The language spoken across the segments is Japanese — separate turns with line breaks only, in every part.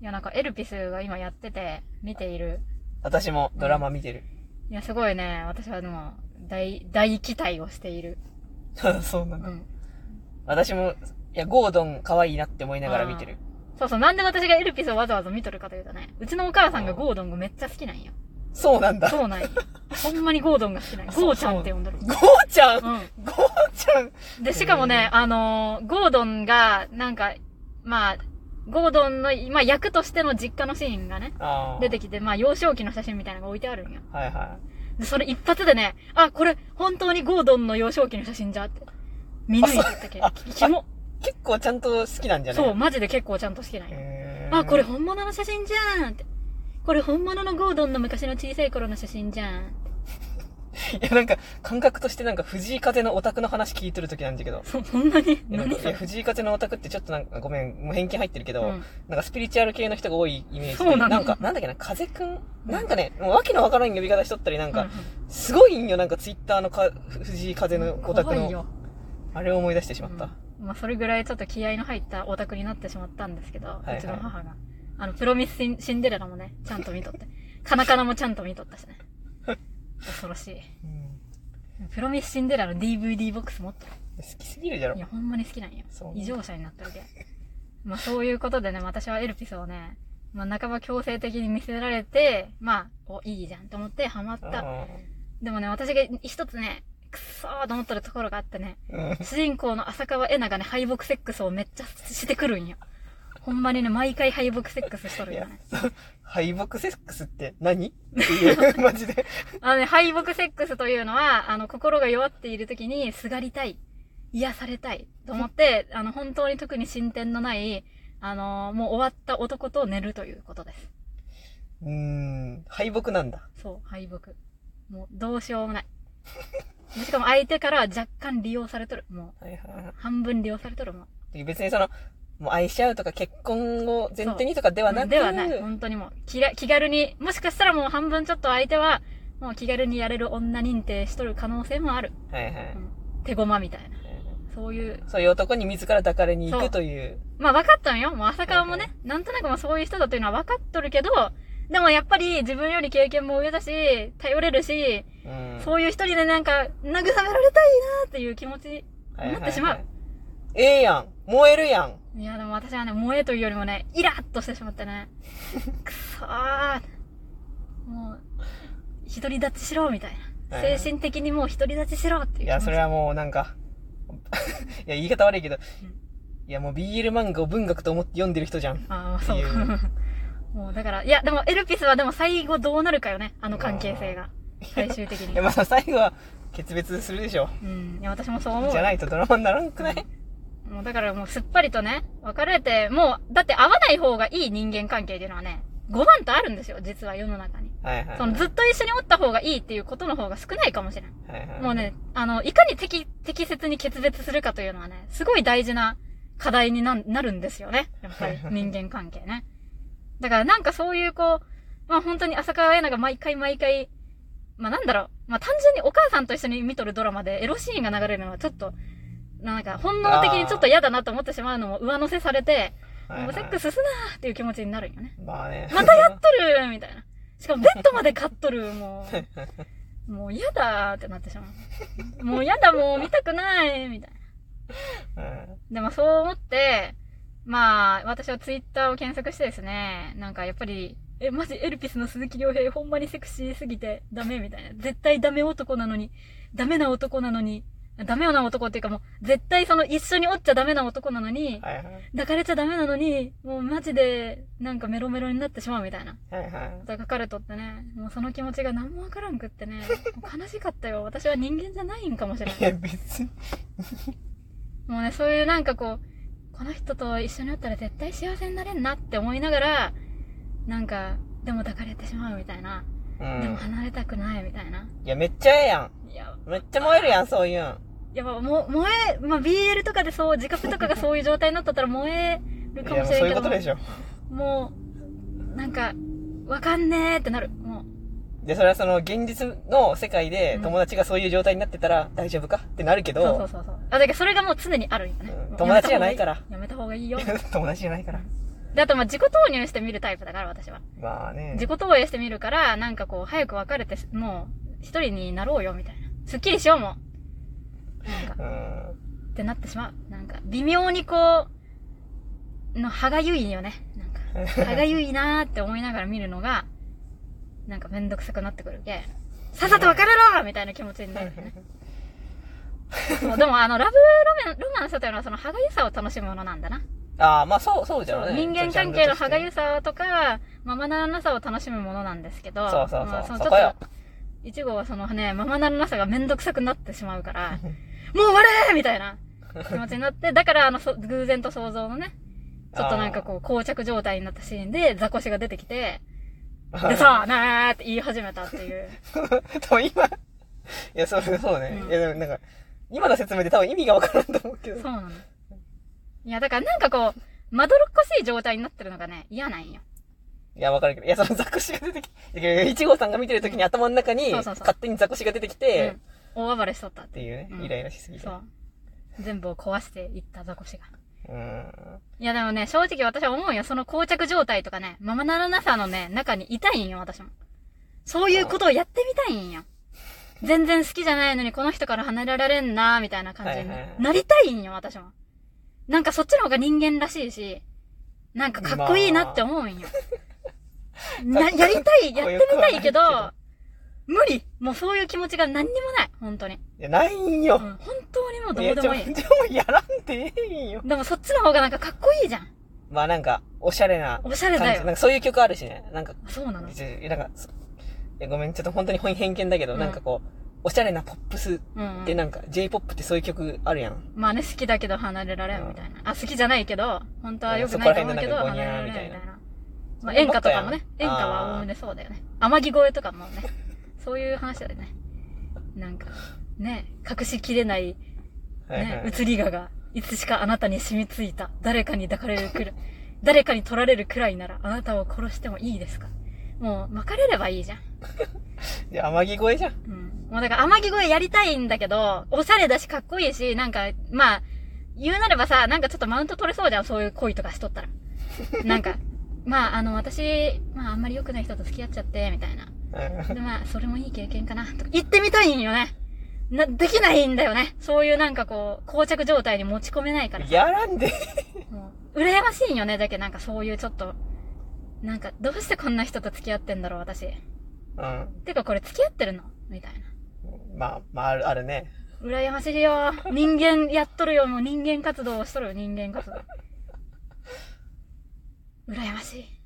いや、なんかエルピスが今やってて、見ている。
私もドラマ見てる。
いや、すごいね。私はでも、大、大期待をしている。
そうなんだ。
うん。
私も、いや、ゴードン可愛いなって思いながら見てる。
そうそう、なんで私がエルピスをわざわざ見とるかというとね、うちのお母さんがゴードンがめっちゃ好きなんよ。
そうなんだ。ゴ
そうなんよ。ほんまにゴードンが好きなん ゴーちゃんって呼んどる。
ーちゃん、
う
ゴーちゃん？
ん。で、しかもね、あのーゴードンが、なんか、まあ、ゴードンの、まあ、役としての実家のシーンがね、出てきて、まあ、幼少期の写真みたいなのが置いてあるんよ。
はいは
で、それ一発でね、あ、これ、本当にゴードンの幼少期の写真じゃって。見抜いてたけど
あ、
キモ。
い。結構ちゃんと好きなんじゃない？
そう、マジで結構ちゃんと好きなんよ。
へー
あ、これ本物の写真じゃんって。これ本物のゴードンの昔の小さい頃の写真じゃん。
いや、なんか、感覚としてなんか、藤井風のオタクの話聞いてる時なんだけど。
そ、そんなに？
藤井風のオタクってちょっとなんか、ごめん、もう偏見入ってるけど、
うん
なんかスピリチュアル系の人が多いイメージで。
そうなの
んか、なんだっけな、風くん？なんかね、もうわけのわからん呼び方しとったり、なんか、
うんうん
すごいんよ、なんかツイッターのか藤井風のオタクの。あれを思い出してしまった。
うんまあ、それぐらいちょっと気合の入ったオタクになってしまったんですけど、
いはいう
ちの母が。あの、プロミスシンデレラもね、ちゃんと見とって。カナカナもちゃんと見とったしね。恐ろしい。
うん
プロミスシンデレラの DVD ボックス持ってる。
好きすぎるじゃろ
い。や、ほんまに好きなんよ
そう。ね
異常者になってるけ。まあそういうことでね、私はエルピスをね、まあ半ば強制的に見せられて、まあ、お、いいじゃんと思ってハマった。
あ
でもね、私が一つね、くっそーと思ってるところがあってね、主人公の浅川恵那がね、敗北セックスをめっちゃしてくるんよ。ほんまにね、毎回敗北セックスしとるよね。、
敗北セックスって何？っていう、マジで。
あのね、敗北セックスというのは、あの、心が弱っている時にすがりたい。癒されたい。と思って、あの、本当に特に進展のない、あの、もう終わった男と寝るということです。
うーん、敗北なんだ。
そう、敗北。もう、どうしようもない。しかも相手からは若干利用されとる。もう、
はいはいはい
半分利用されとるもん。
別にその、もう愛し合うとか結婚を前提にとかではなく
ではない。本当にもう気ら、気軽に、もしかしたらもう半分ちょっと相手は、もう気軽にやれる女認定しとる可能性もある。
はいはい。
うん手駒みたいな。そういう。
そういう男に自ら抱かれに行くという。
まあ分かったんよ。もう浅川もね、なんとなくもうそういう人だというのは分かっとるけど、でもやっぱり自分より経験も上だし、頼れるし、
うん。
そういう人にね、なんか、慰められたいなっていう気持ちになってしまう。
ええやん。燃えるやん。
いや、でも私はね、萌えというよりもね、イラッとしてしまってね。くそー。もう、独り立ちしろ、みたいな。精神的にもう独り立ちしろっていう。
いや、それはもうなんか、いや、言い方悪いけど、いや、もう BL 漫画を文学と思って読んでる人じゃん。
ああ、そう。もうだから、いや、でもエルピスはでも最後どうなるかよね。あの関係性が。最終的に
いや、。まあ最後は決別するでしょ。
うん。いや、私もそう思う。
じゃないとドラマにならんくない？
もうだからもうすっぱりとね、別れて、もう、だって会わない方がいい人間関係っていうのはね、5番とあるんですよ、実は世の中に。
はいはい。
そのずっと一緒におった方がいいっていうことの方が少ないかもしれん。
はいはい。
もうね、あの、いかに適、適切に決別するかというのはね、すごい大事な課題にななるんですよね。やっぱり人間関係ね。だからなんかそういうこう、まあ本当に浅川恵那が毎回毎回、まあなんだろう、まあ単純にお母さんと一緒に見とるドラマでエロシーンが流れるのはちょっと、なんか本能的にちょっと嫌だなと思ってしまうのも上乗せされて、もうセックスすなーっていう気持ちになるんよね。
まあね。
またやっとるみたいな。しかもベッドまで買っとる、もう。もう嫌だーってなってしまう。もう嫌だ、もう見たくないみたいな。
うん
でもそう思って、まあ、私はツイッターを検索してですね、なんかやっぱり、え、マジエルピスの鈴木亮平ほんまにセクシーすぎてダメみたいな。絶対ダメ男なのに、ダメな男なのに、ダメな男っていうかもう、絶対その一緒におっちゃダメな男なのに、
はいはい。
抱かれちゃダメなのに、もうマジで、なんかメロメロになってしまうみたいな。
はいはい。
書かれとってね、もうその気持ちが何もわからんくってね、悲しかったよ。私は人間じゃないんかもしれ
いや、
ない。
別に。
もうね、そういうなんかこう、この人と一緒になったら絶対幸せになれんなって思いながら、なんか、でも抱かれてしまうみたいな。
う
でも
ん。
離れたくないみたいな。
いや、めっちゃええや
いや、
ん。めっちゃ燃えるやん、そういうん。
やっぱもう、燃え、まあ、BL とかでそう、自覚とかがそういう状態になったら燃えるか
もうそういう
もしれんけど
ことでしょ。
もう、なんか、わかんねーってなる。もう、
で、それはその、現実の世界で
うん
友達がそういう状態になってたら大丈夫かってなるけ
そうそう
ど、
そうそう。あ、だけどそれがもう常にあるんよね。
うん
もう
友達じゃないから
やめた方がいいよ。
友達じゃないから。
で、あと まあ自己投入して見るタイプだから、私は。
まあね。
自己投影してみるから、なんかこう、早く別れて、もう、一人になろうよ、みたいな。すっきりしようもん。なんか、
うん。
ってなってしまう。なんか、微妙にこう、の歯がゆいよね。なんか、歯がゆいなーって思いながら見るのが、なんかめんどくさくなってくるけ。さっさと別れろみたいな気持ちになるよね。そ うでもあの、ラブロマン、ロマンスというのはその歯がゆさを楽しむものなんだな。
ああ、まあそう、そうじゃね。
人間関係の歯がゆ
さ。
さとか、ままならなさを楽しむものなんですけど、
そうそうそう
まあの
そこよ
ちょっと、一号はそのね、ままならなさがめんどくさくなってしまうから、もう終われーみたいな 気持ちになって、だからあの、そ偶然と想像のね、ちょっとなんかこう、膠着状態になったシーンで、ザコシが出てきて、でさあ、ねーって言い始めたっていう。
多分今、いや、そう、そうね。
うん
いや、でもなんか、今の説明で多分意味がわからんと思うけど。
そうなの。いや、だからなんかこう、まどろっこしい状態になってるのがね、嫌なんよ。
いや、わかるけど。いや、そのザコシが出てきて、一号さんが見てる時に頭の中に、
そうそうそう
勝手にザコシが出てき
う
て、
ん。大暴れしとったっ。
ってていうね
う、ん
イライラしすぎて。
そう。全部を壊していったザコシが。
うん。
いやでもね、正直私は思うよ。その膠着状態とかね、ままならなさのね、中にいたいんよ、私も。そういうことをやってみたいんよ。全然好きじゃないのにこの人から離れられんなみたいな感じに
はいはいはい
なりたいんよ、私も。なんかそっちの方が人間らしいし、なんかかっこいいなって思うんよ。な、やりたい、やってみたいけど無理もうそういう気持ちが何にもない、本当に。
いや、ないん
うん、
よ。
本当にもうど
いうや
でもいい。
ちょでもやらんでええんよ。
でもそっちの方がなんかかっこいいじゃん。
まあなんか、おしゃれな
おしゃれだ。よ
なんかそういう曲あるしね。なんか、
そうなの？
なんか、そいや、ごめん、ちょっと本当に偏見だけど、
うん
なんかこう、おしゃれなポップス
うん、うん。
でなんか、J-POP ってそういう曲あるやん。
まあね、好きだけど離れられんみたいな。あ、好きじゃないけど、本当は良く
そ
ないと思うけど、離れられんみ
たいな。
まあ演歌とかもね、演歌はおおむねそうだよね。天城越えとかもね、そういう話だよね。なんか、ね、隠しきれない、ね、移りがが、いつしかあなたに染みついた。誰かに抱かれるくらい、誰かに取られるくらいなら、あなたを殺してもいいですかもう、巻かれればいいじゃん。
いや、天城越えじゃん。
うん。もうだから、天城越えやりたいんだけど、おしゃれだしかっこいいし、なんか、まあ、言うなればさ、なんかちょっとマウント取れそうじゃん、そういう恋とかしとったら。なんか、まあ、あの、私、まあ、あんまり良くない人と付き合っちゃって、みたいな。
うん
で、まあ、それもいい経験かな、とか言ってみたいんよね。な、できないんだよね。そういうなんかこう、膠着状態に持ち込めないからさ。
やらんで。
もう、羨ましいんよね、だけどなんかそういうちょっと、なんか、どうしてこんな人と付き合ってんだろう、私。
うん。
てか、これ付き合ってるの？みたいな。
まあ、まあ、ある、あるね。
羨ましいよ。人間やっとるよ。もう人間活動をしとるよ、人間活動。羨ましい。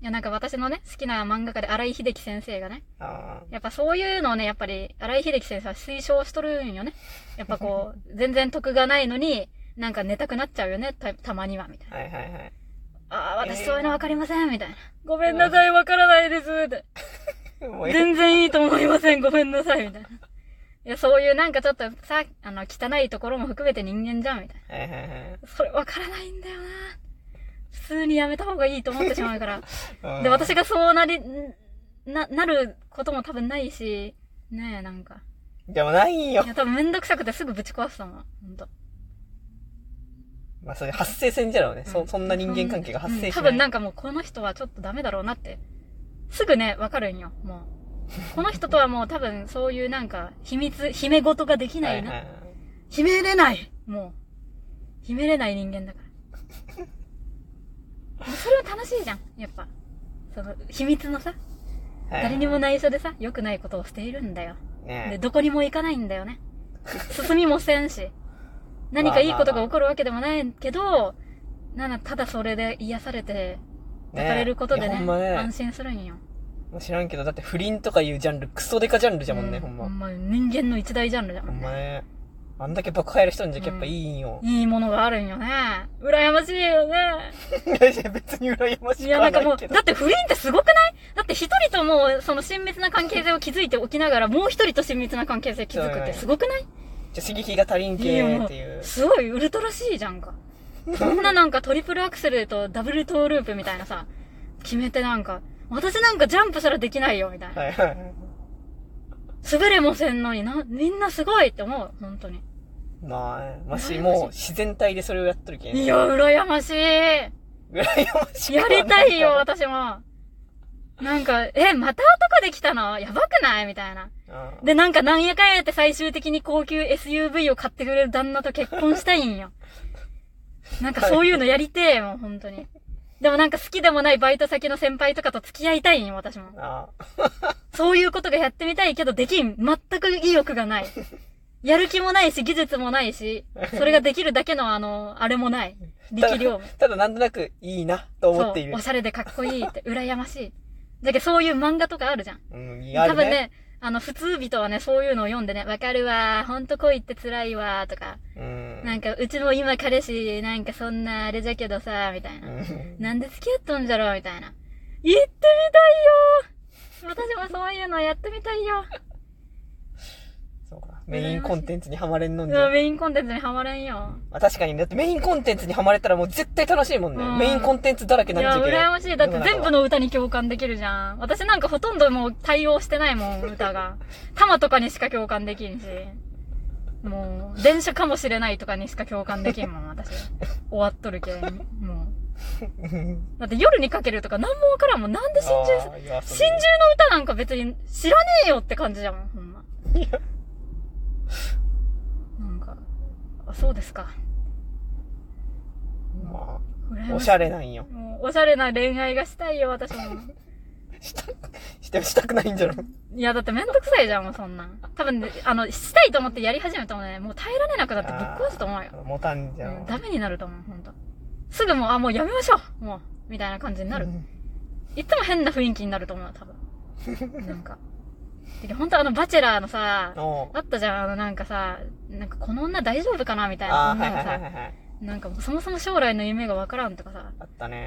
いや、なんか私のね、好きな漫画家で荒井秀樹先生がね、
あ
やっぱそういうのをね、やっぱり荒井秀樹先生は推奨しとるんよね。やっぱこう、全然得がないのに、なんか寝たくなっちゃうよね、たたまには、みたいな。
あ。はいはいはい。
ああ、私そういうのわかりません、みたいな。ごめんなさい、わからないです、って。全然いいと思いません、ごめんなさい、みたいな。いや、そういうなんかちょっとさ、あの、汚いところも含めて人間じゃん、みたいな。
はいはいはい
それわからないんだよな。普通にやめた方がいいと思ってしまうから。
うん。
で、私がそうなり、な、なることも多分ないし、ねえ、なんか。
でもないんよ
い。や、多分めんどくさくてすぐぶち壊すと思う。ほんと。
まあ、それ発生せんじゃろうね。そ、そんな人間関係が発生しない。
うん多分なんかもうこの人はちょっとダメだろうなって。すぐね、わかるんよ、もう。この人とはもう多分そういうなんか、秘密、秘め事ができないな。
はいはいはい
秘めれないもう。秘めれない人間だから。それは楽しいじゃん、やっぱ。その、秘密のさ、
はい
誰にも内緒でさ、良くないことをしているんだよ。で、
ね
どこにも行かないんだよね。進みもせんし。何かいいことが起こるわけでもないけど、なな、ただそれで癒されて、抱かれることでね
いやほんまね
安心するんよ。
知らんけど、だって不倫とかいうジャンル、クソデカジャンルじゃもんね、
う
ほんま。
ほんま、人間の一大ジャンルじゃん
ほ。んまね。あんだけ爆破やる人んじゃやっぱいいんよ。
いいものがあるんよね。羨ましいよね。
いやいや、別に羨まし
いや、
くは
なんかもう。だって不倫ってすごくない？だって一人ともう、その親密な関係性を築いておきながら、もう一人と親密な関係性築くってすごくない？
じゃ、刺激が足りんけっていう。
すごいウルトラ C じゃんか。こんななんかトリプルアクセルとダブルトーループみたいなさ、決めてなんか、私なんかジャンプすらできないよ、みたいな。
はいはい。
滑れもせんのにな、みんなすごいって思う、本当に。
まあね、まし、もう自然体でそれをやっとるけん。
いや、羨ましい。
羨ましく
やりたいよ、私も。なんか、え、また男できたのやばくないみたいな。で、なんかなんやかんやって最終的に高級 SUV を買ってくれる旦那と結婚したいんよ。なんかそういうのやりてえもん、本当に。でもなんか好きでもないバイト先の先輩とかと付き合いたいんよ、私も。そういうことがやってみたいけどできん。全く意欲がない。やる気もないし、技術もないし、それができるだけのあの、あれもない。力量も。
ただなんとなくいいなと思っている
お。しゃれでかっこいいって、羨ましい。だけどそういう漫画とかあるじゃん。
うん、ね。
多分ね、あの、普通人はね、そういうのを読んでね、わかるわ、ほんと恋って辛いわ、とか、
うん。
なんか、うちも今彼氏、なんかそんなあれじゃけどさ、みたいな。
うん
なんで付き合っとんじゃろ、みたいな。言ってみたいよ私もそういうのやってみたいよ。
メインコンテンツにはまれんのんじゃ。
メインコンテンツにはまれんよ。
まあ確かに、だってメインコンテンツにはまれたらもう絶対楽しいもんね。
うん
メインコンテンツだらけなっちゃうけど。
羨ましい。だって全部の歌に共感できるじゃん。私なんかほとんどもう対応してないもん、歌が。タマとかにしか共感できんし。もう、電車かもしれないとかにしか共感できんもん、私。終わっとるけん。もう。だって夜にかけるとか何もわからんもん。なんで真珠、真珠の歌なんか別に知らねえよって感じじゃもん、ほんま。
いや
なんか、あ、そうですか。
ま
ましい
おしゃれなんよ。
もう、おしゃれな恋愛がしたいよ、私も。
した、して、したくないんじゃろ。
い？や、だってめんどくさいじゃん、もうそんなん。多分ね、あの、したいと思ってやり始めたもんね、もう耐えられなくなってぶっ壊すと思うよ。
あーもたんじゃん。
うん、ダメになると思う、ほんと。すぐもう、あ、もうやめましょうもう、みたいな感じになる。
うん
いつも変な雰囲気になると思う、多分。なんか。てか、ほんとあの、バチェラーのさ、あったじゃん、あの、なんかさ、なんかこの女大丈夫かなみたいな
ああ、はい
女がさ
はいはい、はいはい。
なんかそもそも将来の夢がわからんとかさ、
あったね。